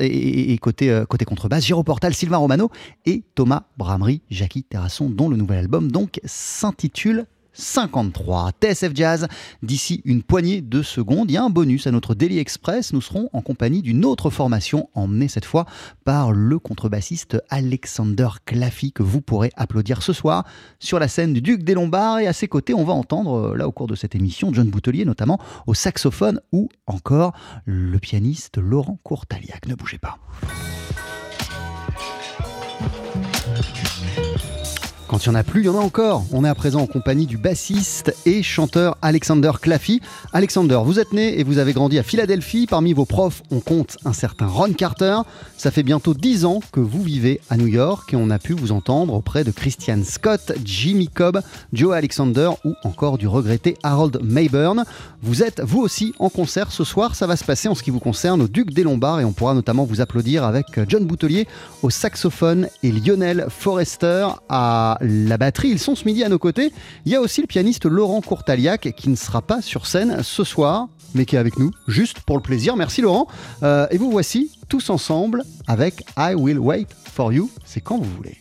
et, côté, côté contrebasse, Giro Portal, Sylvain Romano et Thomas Bramery, Jackie Terrasson, dont le nouvel album donc s'intitule 53. TSF Jazz, d'ici une poignée de secondes, il y a un bonus à notre Daily Express. Nous serons en compagnie d'une autre formation, emmenée cette fois par le contrebassiste Alexander Claffy, que vous pourrez applaudir ce soir sur la scène du Duc des Lombards. Et à ses côtés, on va entendre, euh, là au cours de cette émission, John Boutelier, notamment au saxophone, ou encore le pianiste Laurent Courtaliac. Ne bougez pas. Quand il n'y en a plus, il y en a encore. On est à présent en compagnie du bassiste et chanteur Alexander Claffy. Alexander, vous êtes né et vous avez grandi à Philadelphie. Parmi vos profs, on compte un certain Ron Carter. Ça fait bientôt 10 ans que vous vivez à New York et on a pu vous entendre auprès de Christian Scott, Jimmy Cobb, Joe Alexander ou encore du regretté Harold Mayburn. Vous êtes vous aussi en concert ce soir. Ça va se passer en ce qui vous concerne au Duc des Lombards et on pourra notamment vous applaudir avec John Boutelier au saxophone et Lionel Forrester à la batterie. Ils sont ce midi à nos côtés. Il y a aussi le pianiste Laurent Courtaliac qui ne sera pas sur scène ce soir, mais qui est avec nous juste pour le plaisir. Merci Laurent. Euh, et vous voici tous ensemble avec I Will Wait for You. C'est quand vous voulez.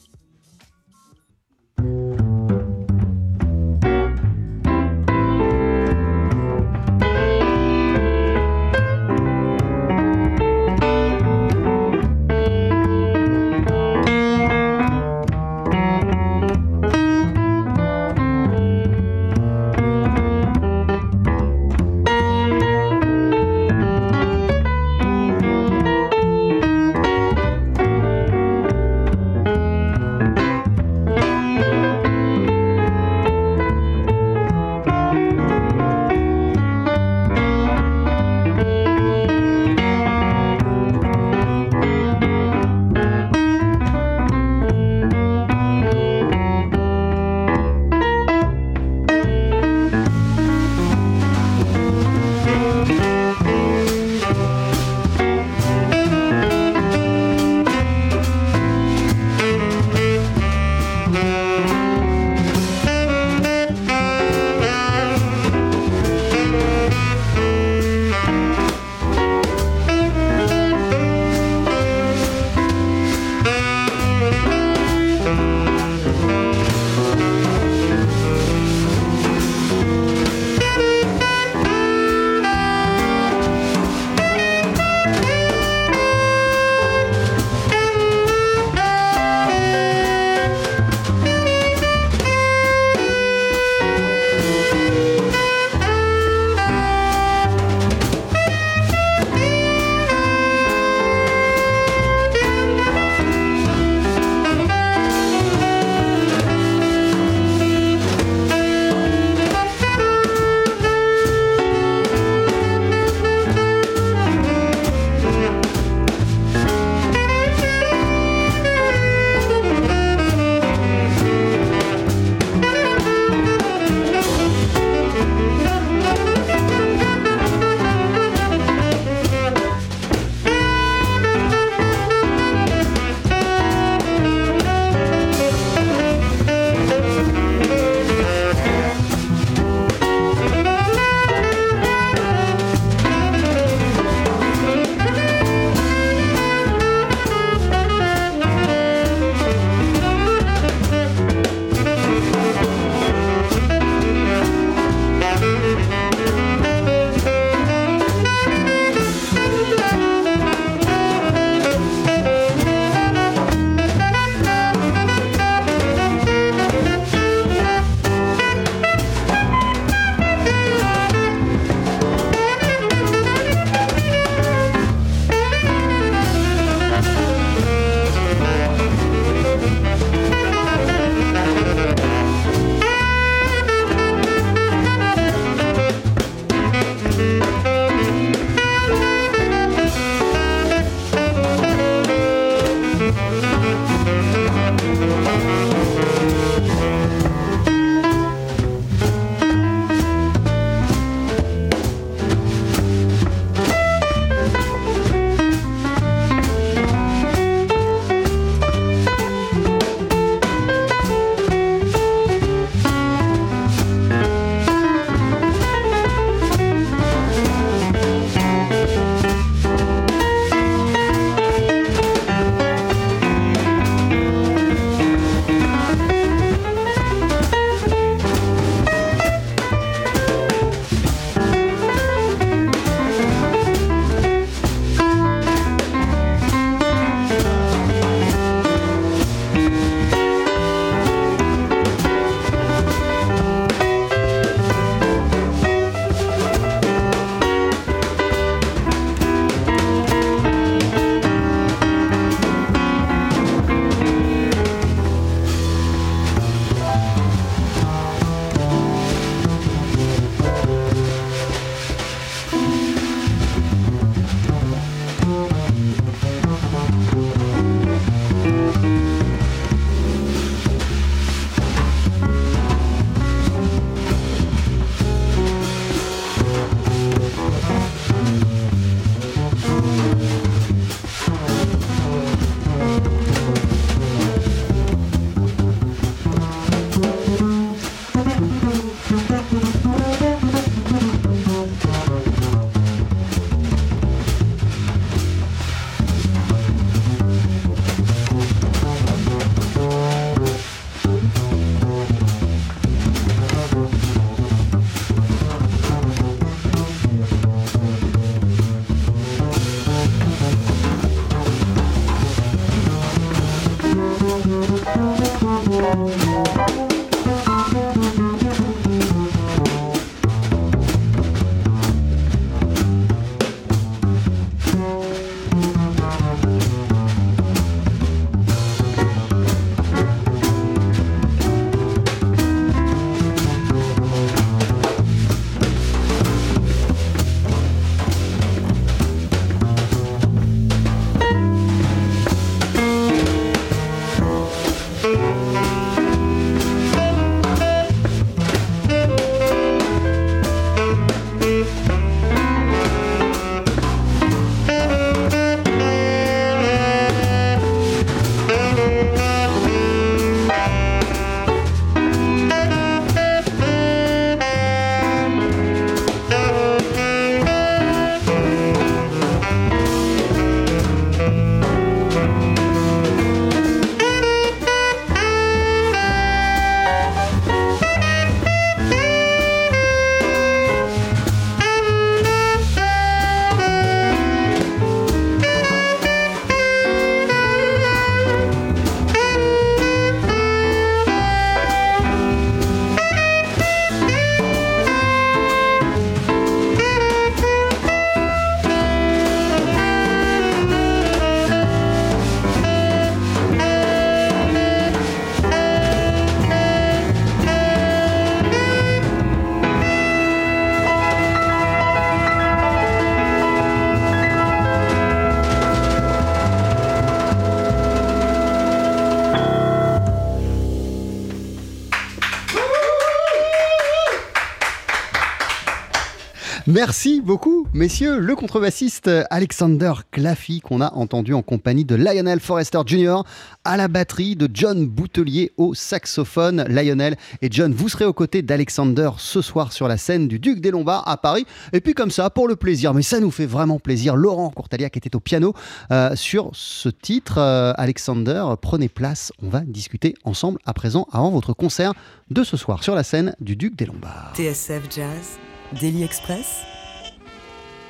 Merci beaucoup, messieurs. Le contrebassiste Alexander Claffy, qu'on a entendu en compagnie de Lionel Forrester Jr. à la batterie, de John Boutelier au saxophone. Lionel et John, vous serez aux côtés d'Alexander ce soir sur la scène du Duc des Lombards à Paris. Et puis comme ça, pour le plaisir, mais ça nous fait vraiment plaisir, Laurent Courtalia qui était au piano euh, sur ce titre. Euh, Alexander, prenez place, on va discuter ensemble à présent avant votre concert de ce soir sur la scène du Duc des Lombards. TSF Jazz, Daily Express,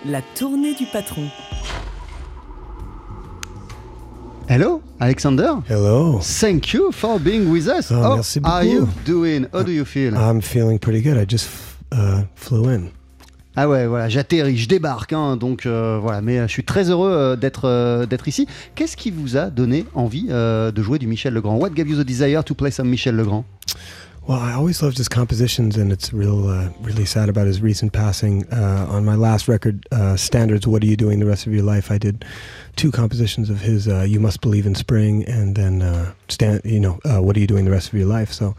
la tournée du patron. Hello, Alexander? Hello. Thank you for being with us. Oh, How merci are beaucoup. you doing? How do you feel? I'm feeling pretty good. I just uh, flew in. Ah ouais, voilà, j'atterris, je débarque, hein, donc euh, voilà, mais euh, je suis très heureux euh, d'être euh, d'être ici. Qu'est-ce qui vous a donné envie euh, de jouer du Michel Legrand? What gave you the desire to play some Michel Legrand? Well, I always loved his compositions, and it's real, uh, really sad about his recent passing. Uh, on my last record, uh, Standards, What Are You Doing the Rest of Your Life? I did two compositions of his, uh, You Must Believe in Spring, and then, uh, stand, you know, uh, What Are You Doing the Rest of Your Life? So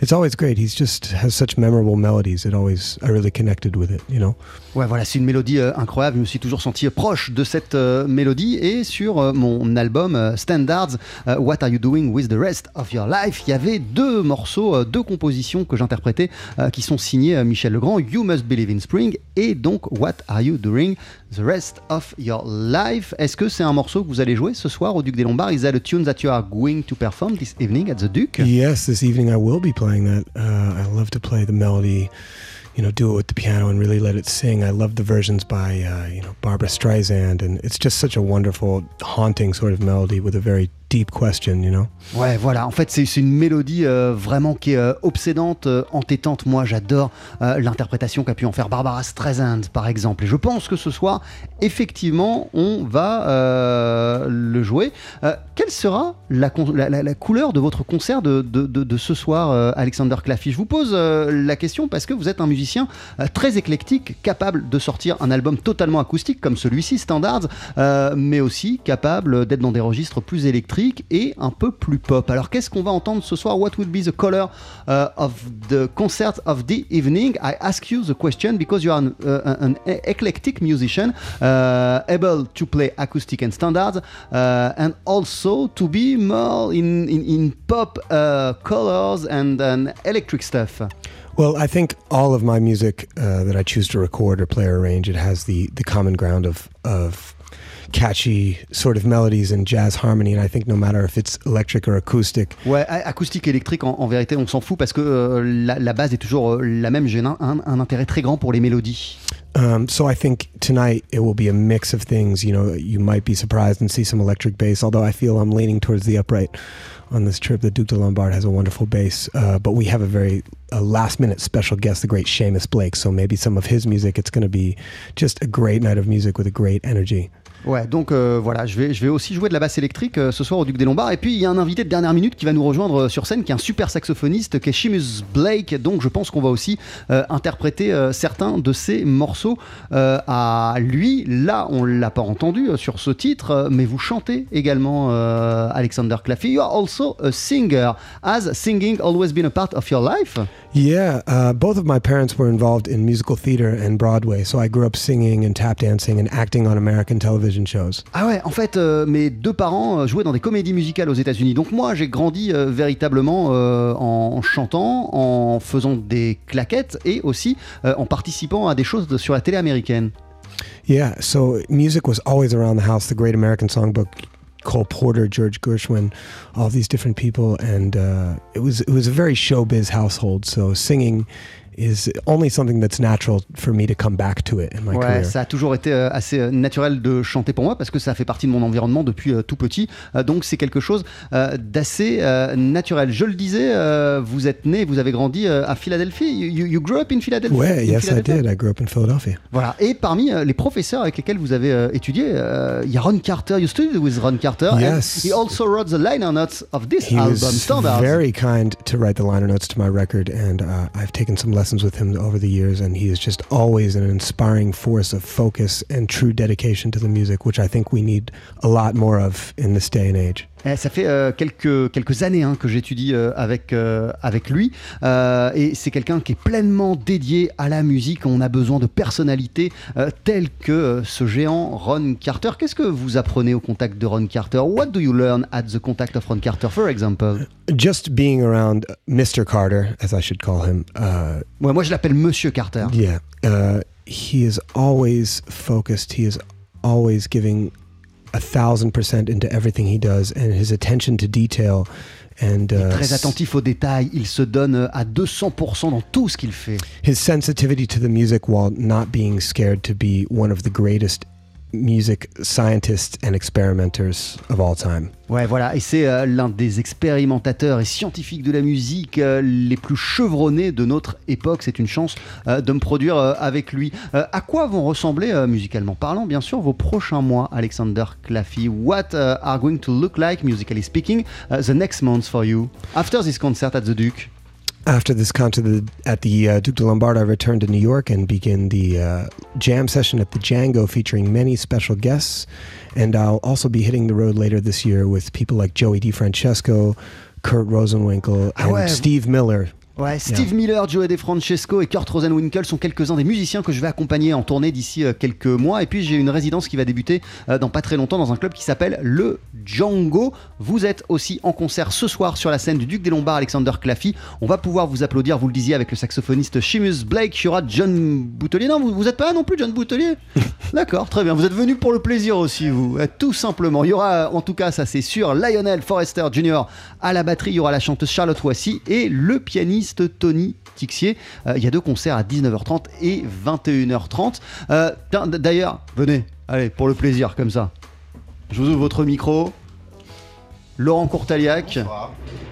it's always great. He's just has such memorable melodies. It always, I really connected with it, you know? Ouais, voilà, c'est une mélodie euh, incroyable. Je me suis toujours senti proche de cette euh, mélodie. Et sur euh, mon album euh, Standards, euh, What Are You Doing with the Rest of Your Life, il y avait deux morceaux, euh, deux compositions que j'interprétais euh, qui sont signées euh, Michel Legrand, You Must Believe in Spring et donc What Are You Doing the Rest of Your Life. Est-ce que c'est un morceau que vous allez jouer ce soir au Duc des Lombards? Is that a tune that you are going to perform this evening at the Duke Yes, this evening I will be playing that. Uh, I love to play the melody, you know, do it with the piano and really let it sing. I love the versions by, uh, you know, Barbara Streisand, and it's just such a wonderful, haunting sort of melody with a very deep question, you know? Ouais, voilà. En fait, c'est c'est une mélodie euh, vraiment qui est euh, obsédante, euh, entêtante. Moi, j'adore euh, l'interprétation qu'a pu en faire Barbara Streisand, par exemple. Et je pense que ce soir, effectivement, on va euh, le jouer. Euh, quelle sera la, couleur de votre concert de, ce soir, euh, Alexander Claffy Je vous pose la question parce que vous êtes un musicien très éclectique, capable de sortir un album totalement acoustique comme celui-ci, Standards, mais aussi capable d'être dans des registres plus électriques et un peu plus pop. Alors qu'est-ce qu'on va entendre ce soir? What would be the color of the concert of the evening? I ask you the question because you are an, uh, eclectic musician, able to play acoustic and standards, uh, and also to be more in, in, in pop uh, colors and, and electric stuff. Well, I think all of my music uh, that I choose to record or play or arrange, it has the the common ground of of catchy sort of melodies and jazz harmony. And I think no matter if it's electric or acoustic, Ouais, acoustique et électrique, en, en vérité, on s'en fout parce que euh, la, la base est toujours euh, la même. J'ai un, un- un intérêt très grand pour les mélodies. Um, so I think tonight it will be a mix of things. You know, you might be surprised and see some electric bass, although I feel I'm leaning towards the upright on this trip. The Duke de Lombard has a wonderful bass, uh, but we have a very a last minute special guest, the great Seamus Blake. So maybe some of his music, it's going to be just a great night of music with a great energy. Ouais, donc euh, voilà, je vais, je vais aussi jouer de la basse électrique euh, ce soir au Duc des Lombards. Et puis il y a un invité de dernière minute qui va nous rejoindre euh, sur scène, qui est un super saxophoniste, qui est Seamus Blake. Donc je pense qu'on va aussi interpréter certains de ses morceaux à lui. Là, on l'a pas entendu sur ce titre, mais vous chantez également, Alexander Claffey. You are also a singer. Has singing always been a part of your life? Yeah, uh, both of my parents were involved in musical theater and Broadway, so I grew up singing and tap dancing and acting on American television shows. Ah ouais, en fait, euh, mes deux parents euh, jouaient dans des comédies musicales aux États-Unis. Donc moi, j'ai grandi euh, véritablement euh, en chantant, en faisant des claquettes et aussi euh, en participant à des choses de- sur la télé américaine. Yeah, so music was always around the house. The Great American Songbook, Cole Porter, George Gershwin, all these different people, and uh, it was it was a very showbiz household. So singing is only something that's natural for me to come back to it in my Ouais, career. ça a toujours été euh, assez euh, naturel de chanter pour moi parce que ça fait partie de mon environnement depuis euh, tout petit. Donc c'est quelque chose d'assez naturel. Je le disais, vous êtes né, vous avez grandi à Philadelphie. You, you- grew up in Philadelphia? Ouais, In yes, I Philadelphia? did. I grew up in Philadelphia. Voilà. Et parmi les professeurs avec lesquels vous avez étudié, il y a Ron Carter. You studied with Ron Carter. Yes. And he also wrote the liner notes of this He album, was Standards. very kind to write the liner notes to my record, and uh, I've taken some lessons with him over the years, and he is just always an inspiring force of focus and true dedication to the music, which I think we need a lot more of in this day and age. Eh, ça fait euh, quelques, quelques années hein, que j'étudie euh, avec, euh, avec lui et c'est quelqu'un qui est pleinement dédié à la musique. On a besoin de personnalités telles que ce géant Ron Carter. Qu'est-ce que vous apprenez au contact de Ron Carter? What do you learn at the contact of Ron Carter, for example? Just being around Mr. Carter, as I should call him, uh, Ouais, Moi, je l'appelle Monsieur Carter. yeah, uh, he is always focused. He is always giving a thousand percent into everything he does, and his attention to detail. And uh, Très attentif aux détails, il se donne euh, à 200% dans tout ce qu'il fait. his sensitivity to the music while not being scared to be one of the greatest music scientists and experimenters of all time. Ouais, voilà, et c'est euh, l'un des expérimentateurs et scientifiques de la musique euh, les plus chevronnés de notre époque. C'est une chance euh, de me produire avec lui. À quoi vont ressembler, musicalement parlant, bien sûr, vos prochains mois, Alexander Claffey What uh, are going to look like, musically speaking, uh, the next months for you? After this concert at the Duke? After this concert at the uh, Duke de Lombard, I return to New York and begin the uh, jam session at the Django featuring many special guests. And I'll also be hitting the road later this year with people like Joey DiFrancesco, Kurt Rosenwinkel, and. Steve Miller. Ouais, Steve Miller, Joey DeFrancesco et Kurt Rosenwinkel sont quelques-uns des musiciens que je vais accompagner en tournée d'ici euh, quelques mois. Et puis j'ai une résidence qui va débuter euh, dans pas très longtemps dans un club qui s'appelle le Django. Vous êtes aussi en concert ce soir sur la scène du Duc des Lombards, Alexander Claffey. On va pouvoir vous applaudir, vous le disiez, avec le saxophoniste Seamus Blake. Il y aura John Boutelier. Non, vous, vous êtes pas là non plus, John Boutelier <laughs> D'accord, très bien. Vous êtes venu pour le plaisir aussi, vous, euh, tout simplement. Il y aura, en tout cas, ça c'est sûr, Lionel Forrester Jr. à la batterie. Il y aura la chanteuse Charlotte Wassy et le pianiste Tony Tixier. Euh, il y a deux concerts à 19h30 et 21h30. Euh, D'ailleurs, venez, allez, pour le plaisir, comme ça. Je vous ouvre votre micro. Laurent Courtaliac.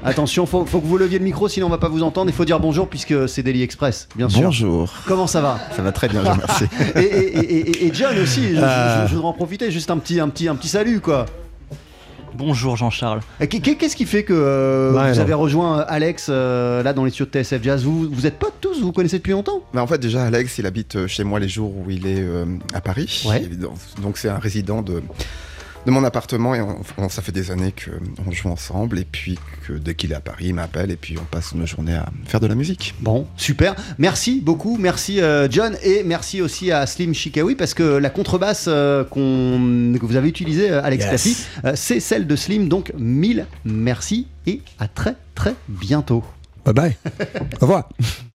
Attention, faut, faut que vous leviez le micro, sinon on va pas vous entendre. Il faut dire bonjour puisque c'est Daily Express, bien sûr. Bonjour. Comment ça va? Ça va très bien, je vous remercie. et, et- et- et- et John aussi, je, je- Euh. je voudrais en profiter, juste un petit, un petit, un petit salut quoi. Bonjour Jean-Charles. Qu'est-ce qui fait que euh, Lionel. vous avez rejoint Alex euh, là dans les studios de TSF Jazz? Vous, vous êtes pas tous, vous vous connaissez depuis longtemps? Mais en fait, déjà, Alex, il habite euh, chez moi les jours où il est euh, à Paris. Ouais. Donc, c'est un résident de, de mon appartement et on, on- ça fait des années qu'on joue ensemble. Et puis, que dès qu'il est à Paris, il m'appelle et puis on passe nos journées à faire de la musique. Bon, super. Merci beaucoup. Merci euh, John et merci aussi à Slim Chikawi parce que la contrebasse euh, qu'on- que vous avez utilisée, euh, Alex Yes. Euh, c'est celle de Slim. Donc, mille merci et à très très bientôt. Bye bye. <laughs> Au revoir.